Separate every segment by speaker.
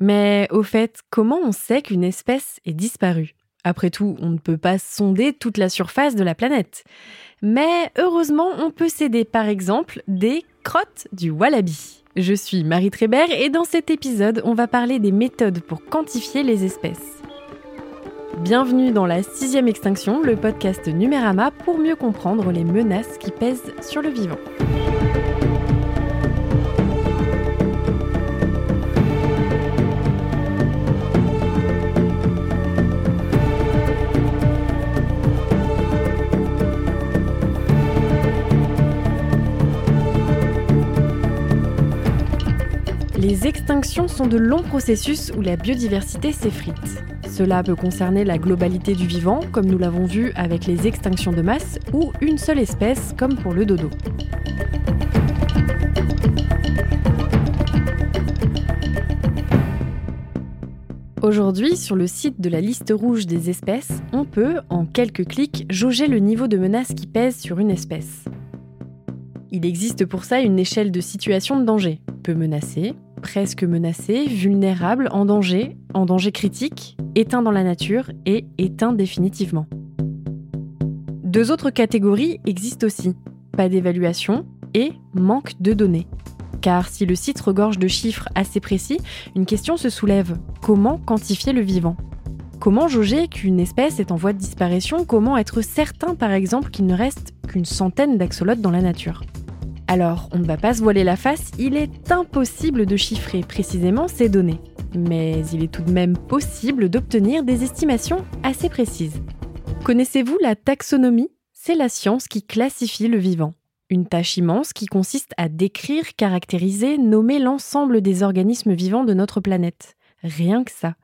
Speaker 1: Mais au fait, comment on sait qu'une espèce est disparue? Après tout, on ne peut pas sonder toute la surface de la planète. Mais heureusement, on peut s'aider par exemple des crottes du wallaby. Je suis Marie Trébert et dans cet épisode, on va parler des méthodes pour quantifier les espèces. Bienvenue dans la sixième extinction, le podcast Numérama pour mieux comprendre les menaces qui pèsent sur le vivant. Les extinctions sont de longs processus où la biodiversité s'effrite. Cela peut concerner la globalité du vivant, comme nous l'avons vu avec les extinctions de masse, ou une seule espèce, comme pour le dodo. Aujourd'hui, sur le site de la liste rouge des espèces, on peut, en quelques clics, jauger le niveau de menace qui pèse sur une espèce. Il existe pour ça une échelle de situation de danger, peu menacée, presque menacé, vulnérable, en danger, en danger critique, éteint dans la nature et éteint définitivement. Deux autres catégories existent aussi, pas d'évaluation et manque de données. Car si le site regorge de chiffres assez précis, une question se soulève. Comment quantifier le vivant? Comment jauger qu'une espèce est en voie de disparition? Comment être certain par exemple qu'il ne reste qu'une centaine d'axolotes dans la nature? Alors, on ne va pas se voiler la face, il est impossible de chiffrer précisément ces données. Mais il est tout de même possible d'obtenir des estimations assez précises. Connaissez-vous la taxonomie? C'est la science qui classifie le vivant. Une tâche immense qui consiste à décrire, caractériser, nommer l'ensemble des organismes vivants de notre planète. Rien que ça.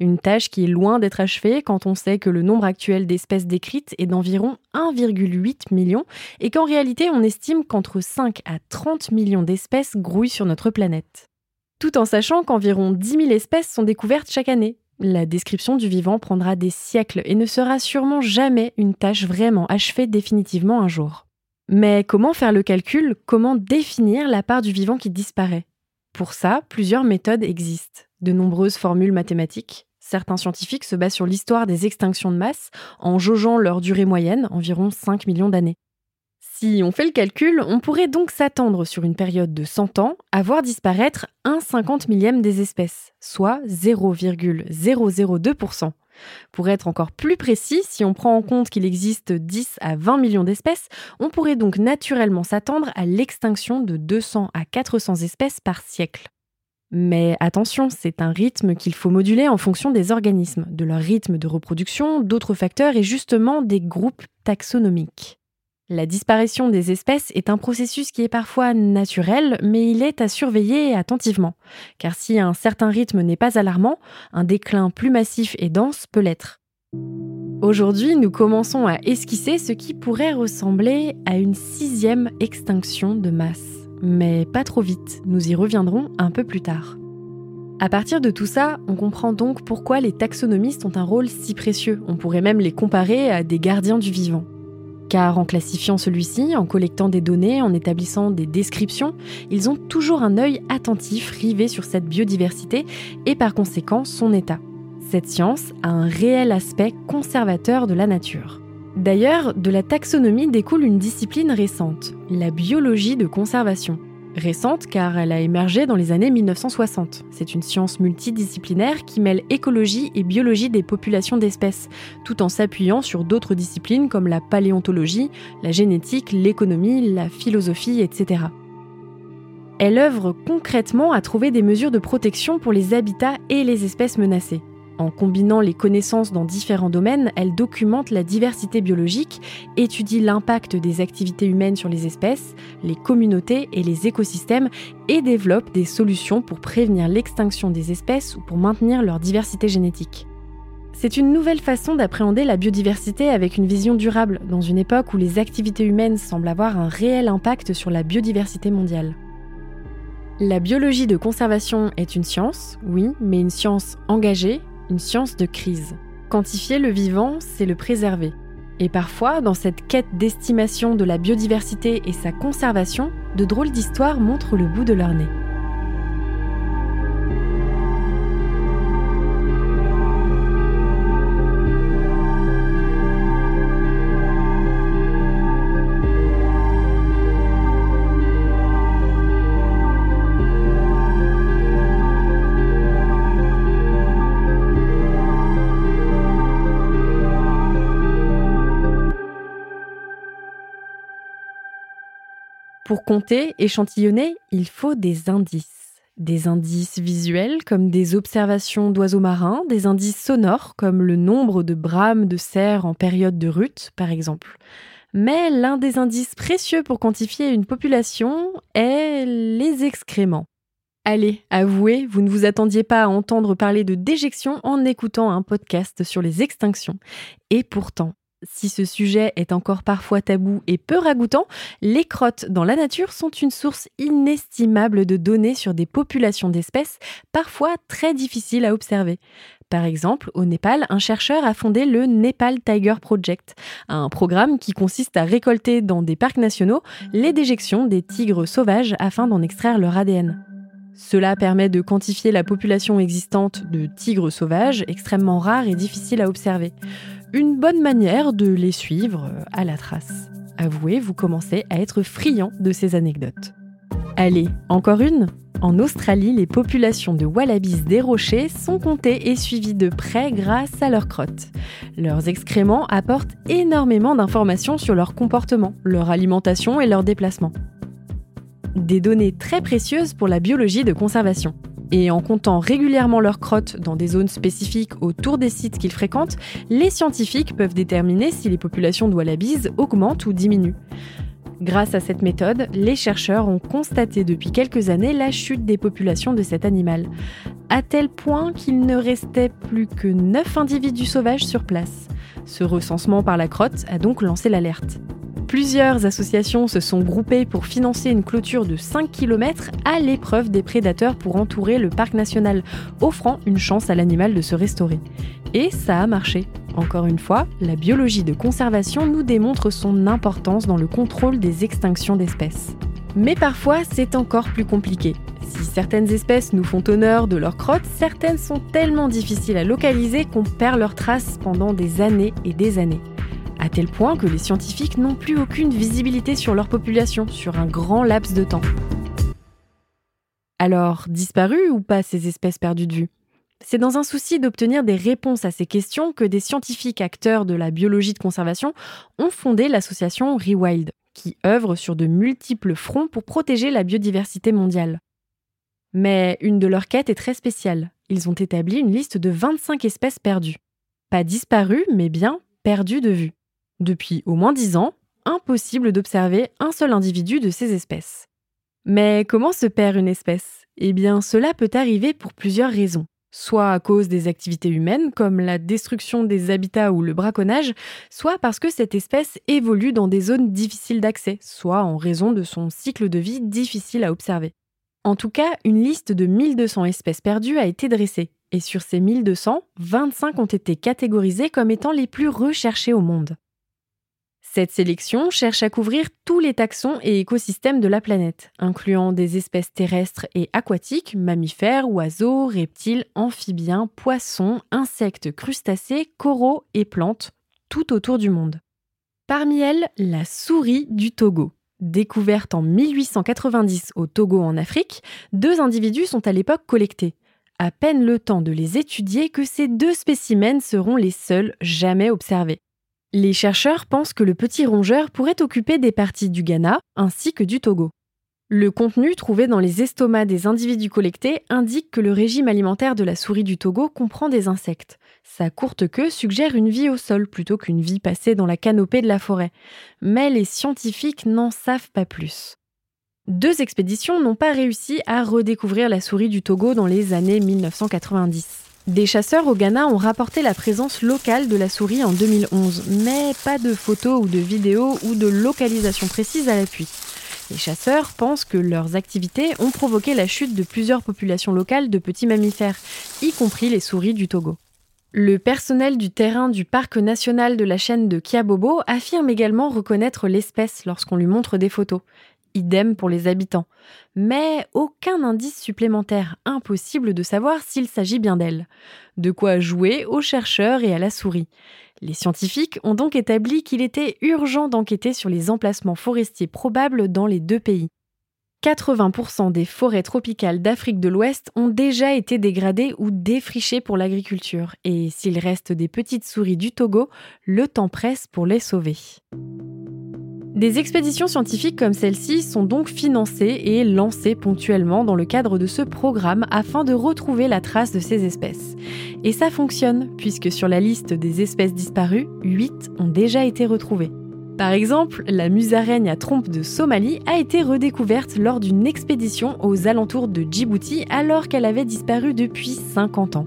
Speaker 1: Une tâche qui est loin d'être achevée quand on sait que le nombre actuel d'espèces décrites est d'environ 1,8 million et qu'en réalité on estime qu'entre 5 à 30 millions d'espèces grouillent sur notre planète. Tout en sachant qu'environ 10 000 espèces sont découvertes chaque année. La description du vivant prendra des siècles et ne sera sûrement jamais une tâche vraiment achevée définitivement un jour. Mais comment faire le calcul? Comment définir la part du vivant qui disparaît? Pour ça, plusieurs méthodes existent de nombreuses formules mathématiques. Certains scientifiques se basent sur l'histoire des extinctions de masse en jaugeant leur durée moyenne, environ 5 millions d'années. Si on fait le calcul, on pourrait donc s'attendre sur une période de 100 ans à voir disparaître un cinquante millième des espèces, soit 0,002%. Pour être encore plus précis, si on prend en compte qu'il existe 10 à 20 millions d'espèces, on pourrait donc naturellement s'attendre à l'extinction de 200 à 400 espèces par siècle. Mais attention, c'est un rythme qu'il faut moduler en fonction des organismes, de leur rythme de reproduction, d'autres facteurs et justement des groupes taxonomiques. La disparition des espèces est un processus qui est parfois naturel, mais il est à surveiller attentivement, car si un certain rythme n'est pas alarmant, un déclin plus massif et dense peut l'être. Aujourd'hui, nous commençons à esquisser ce qui pourrait ressembler à une sixième extinction de masse mais pas trop vite, nous y reviendrons un peu plus tard. À partir de tout ça, on comprend donc pourquoi les taxonomistes ont un rôle si précieux. On pourrait même les comparer à des gardiens du vivant. Car en classifiant celui-ci, en collectant des données, en établissant des descriptions, ils ont toujours un œil attentif rivé sur cette biodiversité et par conséquent son état. Cette science a un réel aspect conservateur de la nature. D'ailleurs, de la taxonomie découle une discipline récente, la biologie de conservation. Récente car elle a émergé dans les années 1960. C'est une science multidisciplinaire qui mêle écologie et biologie des populations d'espèces, tout en s'appuyant sur d'autres disciplines comme la paléontologie, la génétique, l'économie, la philosophie, etc. Elle œuvre concrètement à trouver des mesures de protection pour les habitats et les espèces menacées. En combinant les connaissances dans différents domaines, elle documente la diversité biologique, étudie l'impact des activités humaines sur les espèces, les communautés et les écosystèmes et développe des solutions pour prévenir l'extinction des espèces ou pour maintenir leur diversité génétique. C'est une nouvelle façon d'appréhender la biodiversité avec une vision durable, dans une époque où les activités humaines semblent avoir un réel impact sur la biodiversité mondiale. La biologie de conservation est une science, oui, mais une science engagée, une science de crise. Quantifier le vivant, c'est le préserver. Et parfois, dans cette quête d'estimation de la biodiversité et sa conservation, de drôles d'histoires montrent le bout de leur nez. Pour compter, échantillonner, il faut des indices. Des indices visuels comme des observations d'oiseaux marins, des indices sonores comme le nombre de brames de cerfs en période de rut, par exemple. Mais l'un des indices précieux pour quantifier une population est les excréments. Allez, avouez, vous ne vous attendiez pas à entendre parler de déjection en écoutant un podcast sur les extinctions. Et pourtant, si ce sujet est encore parfois tabou et peu ragoûtant, les crottes dans la nature sont une source inestimable de données sur des populations d'espèces parfois très difficiles à observer. Par exemple, au Népal, un chercheur a fondé le Nepal Tiger Project, un programme qui consiste à récolter dans des parcs nationaux les déjections des tigres sauvages afin d'en extraire leur ADN. Cela permet de quantifier la population existante de tigres sauvages, extrêmement rares et difficiles à observer. Une bonne manière de les suivre à la trace. Avouez, vous commencez à être friand de ces anecdotes. Allez, encore une? En Australie, les populations de wallabies des rochers sont comptées et suivies de près grâce à leurs crottes. Leurs excréments apportent énormément d'informations sur leur comportement, leur alimentation et leur déplacement. Des données très précieuses pour la biologie de conservation. Et en comptant régulièrement leurs crottes dans des zones spécifiques autour des sites qu'ils fréquentent, les scientifiques peuvent déterminer si les populations de wallabies augmentent ou diminuent. Grâce à cette méthode, les chercheurs ont constaté depuis quelques années la chute des populations de cet animal, à tel point qu'il ne restait plus que 9 individus sauvages sur place. Ce recensement par la crotte a donc lancé l'alerte. Plusieurs associations se sont groupées pour financer une clôture de 5 km à l'épreuve des prédateurs pour entourer le parc national, offrant une chance à l'animal de se restaurer. Et ça a marché. Encore une fois, la biologie de conservation nous démontre son importance dans le contrôle des extinctions d'espèces. Mais parfois, c'est encore plus compliqué. Si certaines espèces nous font honneur de leurs crottes, certaines sont tellement difficiles à localiser qu'on perd leurs traces pendant des années et des années à tel point que les scientifiques n'ont plus aucune visibilité sur leur population sur un grand laps de temps. Alors, disparues ou pas ces espèces perdues de vue? C'est dans un souci d'obtenir des réponses à ces questions que des scientifiques acteurs de la biologie de conservation ont fondé l'association Rewild, qui œuvre sur de multiples fronts pour protéger la biodiversité mondiale. Mais une de leurs quêtes est très spéciale. Ils ont établi une liste de 25 espèces perdues. Pas disparues, mais bien perdues de vue. Depuis au moins dix ans, impossible d'observer un seul individu de ces espèces. Mais comment se perd une espèce? Eh bien, cela peut arriver pour plusieurs raisons. Soit à cause des activités humaines, comme la destruction des habitats ou le braconnage, soit parce que cette espèce évolue dans des zones difficiles d'accès, soit en raison de son cycle de vie difficile à observer. En tout cas, une liste de 1200 espèces perdues a été dressée, et sur ces 1200, 25 ont été catégorisées comme étant les plus recherchées au monde. Cette sélection cherche à couvrir tous les taxons et écosystèmes de la planète, incluant des espèces terrestres et aquatiques, mammifères, oiseaux, reptiles, amphibiens, poissons, insectes, crustacés, coraux et plantes, tout autour du monde. Parmi elles, la souris du Togo. Découverte en 1890 au Togo en Afrique, deux individus sont à l'époque collectés. À peine le temps de les étudier que ces deux spécimens seront les seuls jamais observés. Les chercheurs pensent que le petit rongeur pourrait occuper des parties du Ghana ainsi que du Togo. Le contenu trouvé dans les estomacs des individus collectés indique que le régime alimentaire de la souris du Togo comprend des insectes. Sa courte queue suggère une vie au sol plutôt qu'une vie passée dans la canopée de la forêt. Mais les scientifiques n'en savent pas plus. Deux expéditions n'ont pas réussi à redécouvrir la souris du Togo dans les années 1990. Des chasseurs au Ghana ont rapporté la présence locale de la souris en 2011, mais pas de photos ou de vidéos ou de localisation précise à l'appui. Les chasseurs pensent que leurs activités ont provoqué la chute de plusieurs populations locales de petits mammifères, y compris les souris du Togo. Le personnel du terrain du parc national de la chaîne de Kiabobo affirme également reconnaître l'espèce lorsqu'on lui montre des photos. Idem pour les habitants. Mais aucun indice supplémentaire, impossible de savoir s'il s'agit bien d'elle. De quoi jouer aux chercheurs et à la souris. Les scientifiques ont donc établi qu'il était urgent d'enquêter sur les emplacements forestiers probables dans les deux pays. 80% des forêts tropicales d'Afrique de l'Ouest ont déjà été dégradées ou défrichées pour l'agriculture, et s'il reste des petites souris du Togo, le temps presse pour les sauver. Des expéditions scientifiques comme celle-ci sont donc financées et lancées ponctuellement dans le cadre de ce programme afin de retrouver la trace de ces espèces. Et ça fonctionne, puisque sur la liste des espèces disparues, 8 ont déjà été retrouvées. Par exemple, la musaraigne à trompe de Somalie a été redécouverte lors d'une expédition aux alentours de Djibouti alors qu'elle avait disparu depuis 50 ans.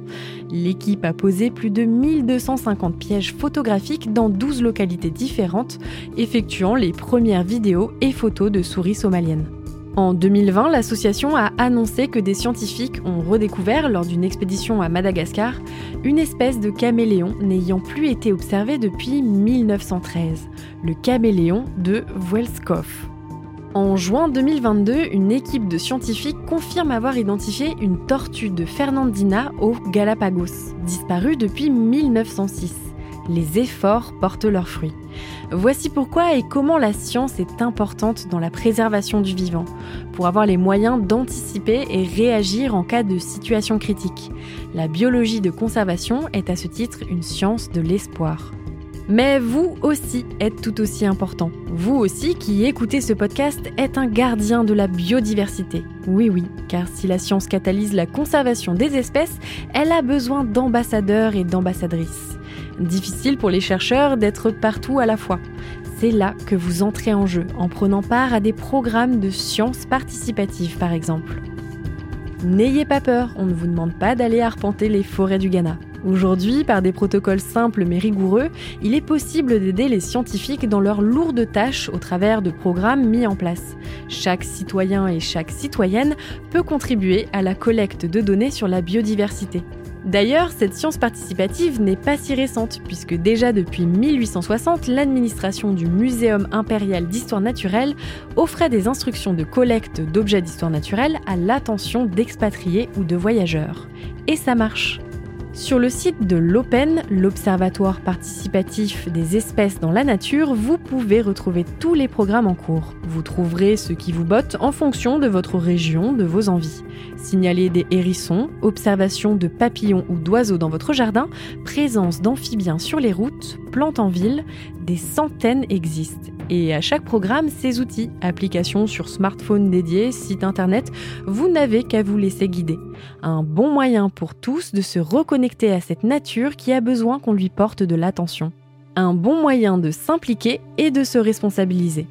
Speaker 1: L'équipe a posé plus de 1250 pièges photographiques dans 12 localités différentes, effectuant les premières vidéos et photos de souris somaliennes. En 2020, l'association a annoncé que des scientifiques ont redécouvert, lors d'une expédition à Madagascar, une espèce de caméléon n'ayant plus été observée depuis 1913, le caméléon de Vuelskov. En juin 2022, une équipe de scientifiques confirme avoir identifié une tortue de Fernandina aux Galapagos, disparue depuis 1906 les efforts portent leurs fruits. Voici pourquoi et comment la science est importante dans la préservation du vivant, pour avoir les moyens d'anticiper et réagir en cas de situation critique. La biologie de conservation est à ce titre une science de l'espoir. Mais vous aussi êtes tout aussi important. Vous aussi qui écoutez ce podcast êtes un gardien de la biodiversité. Oui oui, car si la science catalyse la conservation des espèces, elle a besoin d'ambassadeurs et d'ambassadrices. Difficile pour les chercheurs d'être partout à la fois. C'est là que vous entrez en jeu en prenant part à des programmes de sciences participatives par exemple. N'ayez pas peur, on ne vous demande pas d'aller arpenter les forêts du Ghana. Aujourd'hui, par des protocoles simples mais rigoureux, il est possible d'aider les scientifiques dans leurs lourdes tâches au travers de programmes mis en place. Chaque citoyen et chaque citoyenne peut contribuer à la collecte de données sur la biodiversité. D'ailleurs, cette science participative n'est pas si récente, puisque déjà depuis 1860, l'administration du Muséum impérial d'histoire naturelle offrait des instructions de collecte d'objets d'histoire naturelle à l'attention d'expatriés ou de voyageurs. Et ça marche. Sur le site de l'OPEN, l'Observatoire participatif des espèces dans la nature, vous pouvez retrouver tous les programmes en cours. Vous trouverez ce qui vous botte en fonction de votre région, de vos envies. Signaler des hérissons, observation de papillons ou d'oiseaux dans votre jardin, présence d'amphibiens sur les routes, plantes en ville, des centaines existent et à chaque programme ses outils, applications sur smartphone dédiées, site internet, vous n'avez qu'à vous laisser guider. Un bon moyen pour tous de se reconnecter à cette nature qui a besoin qu'on lui porte de l'attention. Un bon moyen de s'impliquer et de se responsabiliser.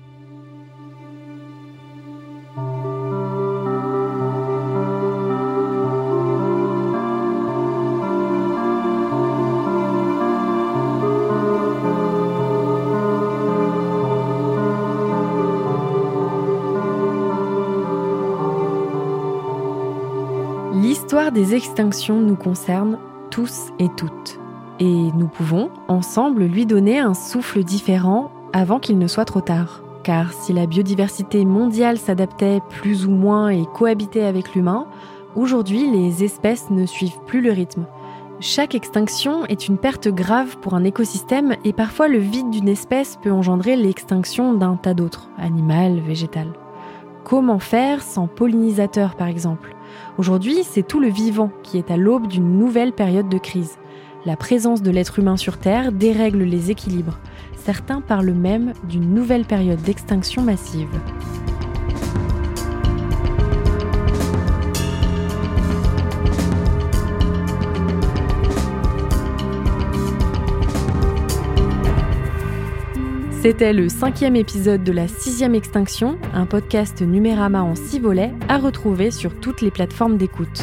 Speaker 1: L'histoire des extinctions nous concerne tous et toutes. Et nous pouvons, ensemble, lui donner un souffle différent avant qu'il ne soit trop tard. Car si la biodiversité mondiale s'adaptait plus ou moins et cohabitait avec l'humain, aujourd'hui les espèces ne suivent plus le rythme. Chaque extinction est une perte grave pour un écosystème et parfois le vide d'une espèce peut engendrer l'extinction d'un tas d'autres, animal, végétal. Comment faire sans pollinisateurs par exemple Aujourd'hui, c'est tout le vivant qui est à l'aube d'une nouvelle période de crise. La présence de l'être humain sur Terre dérègle les équilibres. Certains parlent même d'une nouvelle période d'extinction massive. C'était le cinquième épisode de la sixième extinction, un podcast Numérama en six volets à retrouver sur toutes les plateformes d'écoute.